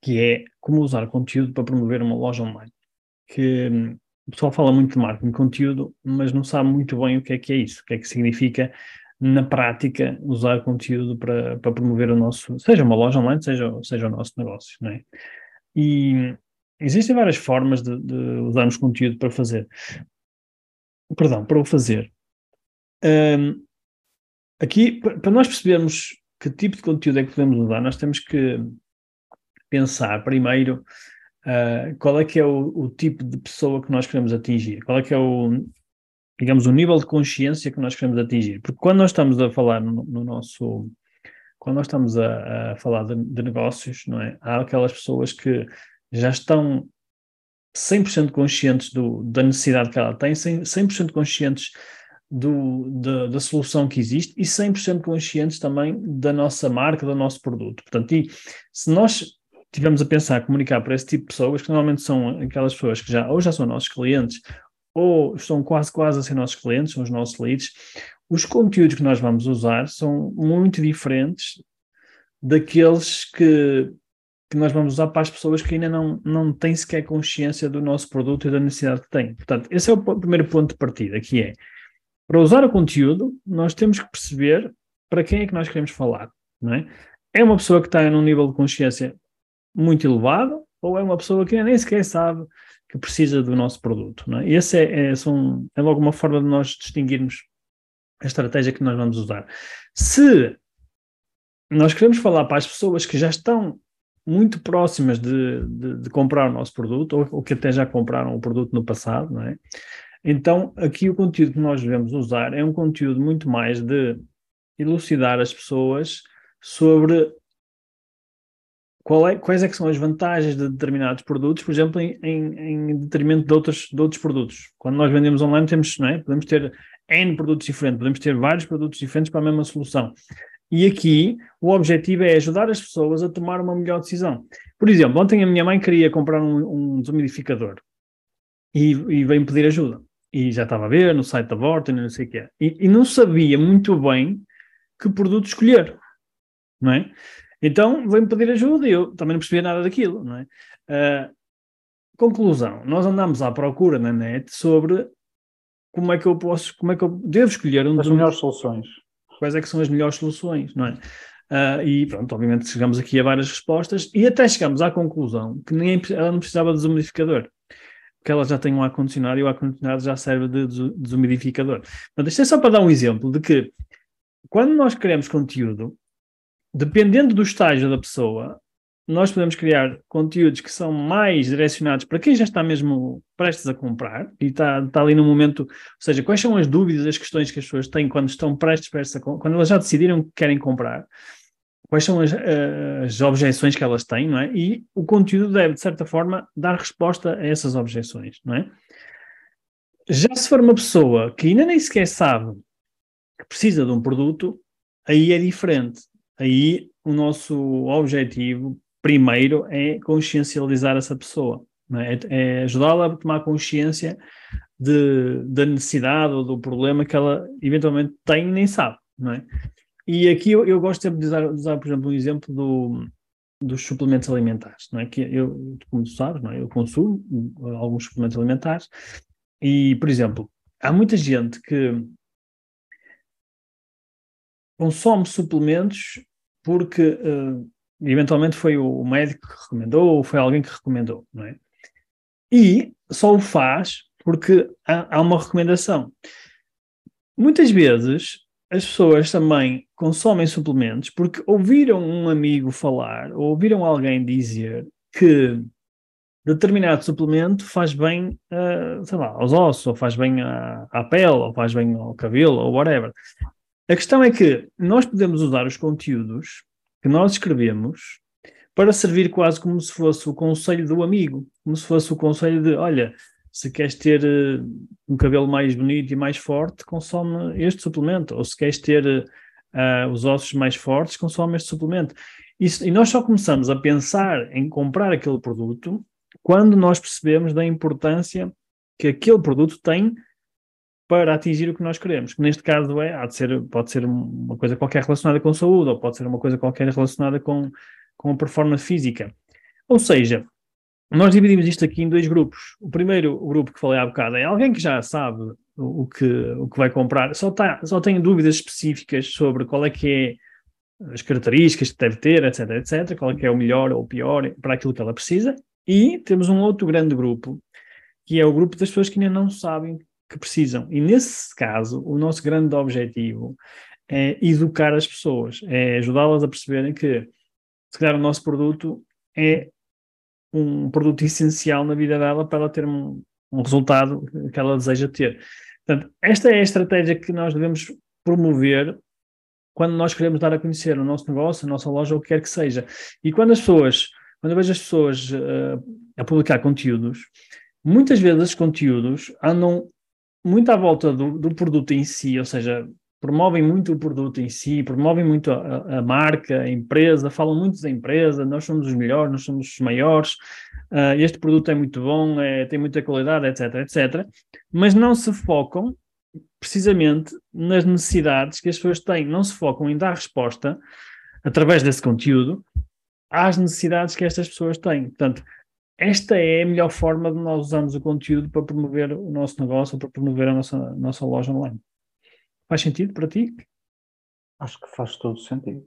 que é como usar conteúdo para promover uma loja online. Que hum, o pessoal fala muito de marketing de conteúdo, mas não sabe muito bem o que é que é isso, o que é que significa na prática usar conteúdo para, para promover o nosso, seja uma loja online, seja, seja o nosso negócio, não é? E existem várias formas de, de usarmos conteúdo para fazer. Perdão, para o fazer. Um, aqui, para nós percebermos que tipo de conteúdo é que podemos usar, nós temos que pensar primeiro uh, qual é que é o, o, tipo de pessoa que nós queremos atingir, qual é que é o, digamos, o nível de consciência que nós queremos atingir. Porque quando nós estamos a falar no, no nosso, quando nós estamos a, a falar de, de, negócios, não é? Há aquelas pessoas que já estão 100% conscientes do, da necessidade que ela tem, 100%, conscientes do, da, da, solução que existe e 100% conscientes também da nossa marca, do nosso produto. Portanto, se nós tivemos a pensar, comunicar para esse tipo de pessoas, que normalmente são aquelas pessoas que já ou já são nossos clientes ou estão quase quase a ser nossos clientes, são os nossos leads, os conteúdos que nós vamos usar são muito diferentes daqueles que, que nós vamos usar para as pessoas que ainda não, não têm sequer consciência do nosso produto e da necessidade que têm. Portanto, esse é o primeiro ponto de partida, que é, para usar o conteúdo, nós temos que perceber para quem é que nós queremos falar, não é? É uma pessoa que está num nível de consciência muito elevado ou é uma pessoa que nem sequer sabe que precisa do nosso produto. Não é? Esse é, é, são, é logo uma forma de nós distinguirmos a estratégia que nós vamos usar. Se nós queremos falar para as pessoas que já estão muito próximas de, de, de comprar o nosso produto, ou, ou, que até já compraram o produto no passado, não é? Então, aqui o conteúdo que nós devemos usar é um conteúdo muito mais de elucidar as pessoas sobre é, quais é que são as vantagens de determinados produtos, por exemplo, em, em, em detrimento de outros, de outros produtos. Quando nós vendemos online, temos, não é? podemos ter N produtos diferentes, podemos ter vários produtos diferentes para a mesma solução. E aqui o objetivo é ajudar as pessoas a tomar uma melhor decisão. Por exemplo, ontem a minha mãe queria comprar um, um desumidificador e, e veio pedir ajuda. E já estava a ver no site da Vorten, não sei o que é. E, e não sabia muito bem que produto escolher, não é? Então veio-me pedir ajuda e eu também não percebia nada daquilo, não é? Uh, conclusão, nós andamos à procura na net sobre como é que eu posso, como é que eu devo escolher um as melhores soluções. Quais é que são as melhores soluções, não é? Uh, e pronto, obviamente chegamos aqui a várias respostas e até chegamos à conclusão que nem, ela não precisava de desumidificador, porque ela já tem um ar-condicionado e o ar-condicionado já serve de desumidificador. Mas isto é só para dar um exemplo de que quando nós queremos conteúdo, dependendo do estágio da pessoa, nós podemos criar conteúdos que são mais direcionados para quem já está mesmo prestes a comprar e está, está ali no momento, ou seja, quais são as dúvidas, as questões que as pessoas têm quando estão prestes, prestes a quando elas já decidiram que querem comprar, quais são as, as objeções que elas têm, não é? E o conteúdo deve, de certa forma, dar resposta a essas objeções, não é? Já se for uma pessoa que ainda nem sequer sabe que precisa de um produto, aí é diferente aí o nosso objetivo primeiro é consciencializar essa pessoa, é? é ajudá-la a tomar consciência de, da necessidade ou do problema que ela eventualmente tem e nem sabe, é? E aqui eu, eu gosto de usar, de usar, por exemplo, um exemplo do, dos suplementos alimentares, não é? Que eu, como tu sabes, não é? eu consumo alguns suplementos alimentares e, por exemplo, há muita gente que consome suplementos porque uh, eventualmente foi o médico que recomendou ou foi alguém que recomendou, não é? E só o faz porque há, há uma recomendação. Muitas vezes as pessoas também consomem suplementos porque ouviram um amigo falar ou ouviram alguém dizer que determinado suplemento faz bem, uh, sei lá, aos ossos, ou faz bem à, à pele, ou faz bem ao cabelo, ou whatever. A questão é que nós podemos usar os conteúdos que nós escrevemos para servir quase como se fosse o conselho do amigo, como se fosse o conselho de, olha, se queres ter uh, um cabelo mais bonito e mais forte, consome este suplemento, ou se queres ter uh, os ossos mais fortes, consome este suplemento. E nós só começamos a pensar em comprar aquele produto quando nós percebemos da importância que aquele produto tem para atingir o que nós queremos, que neste caso é, há de ser, pode ser uma coisa qualquer relacionada com saúde, ou pode ser uma coisa qualquer relacionada com, com a performance física. Ou seja, nós dividimos isto aqui em dois grupos. O primeiro grupo que falei há bocado é alguém que já sabe o, o que, o que vai comprar, só, tá, só tem dúvidas específicas sobre qual é que é as características que deve ter, etc, etc, qual é que é o melhor ou o pior para aquilo que ela precisa. E temos um outro grande grupo, que é o grupo das pessoas que ainda não sabem que precisam. E nesse caso, o nosso grande objetivo é educar as pessoas, é ajudá-las a perceberem que, se calhar, o nosso produto é um produto essencial na vida dela para ela ter um, um resultado que ela deseja ter. Portanto, esta é a estratégia que nós devemos promover quando nós queremos dar a conhecer o nosso negócio, a nossa loja, o que quer que seja. E quando as pessoas, quando eu vejo as pessoas uh, a publicar conteúdos, muitas vezes os conteúdos andam muito à volta do, do, produto em si, ou seja, promovem muito o produto em si, promovem muito a, a, marca, a empresa, falam muito da empresa, nós somos os melhores, nós somos os maiores, uh, este produto é muito bom, é, tem muita qualidade, etc, etc, mas não se focam precisamente nas necessidades que as pessoas têm, não se focam em dar resposta através desse conteúdo às necessidades que estas pessoas têm. Portanto, esta é a melhor forma de nós usarmos o conteúdo para promover o nosso negócio, para promover a nossa, nossa loja online. Faz sentido para ti? Acho que faz todo sentido.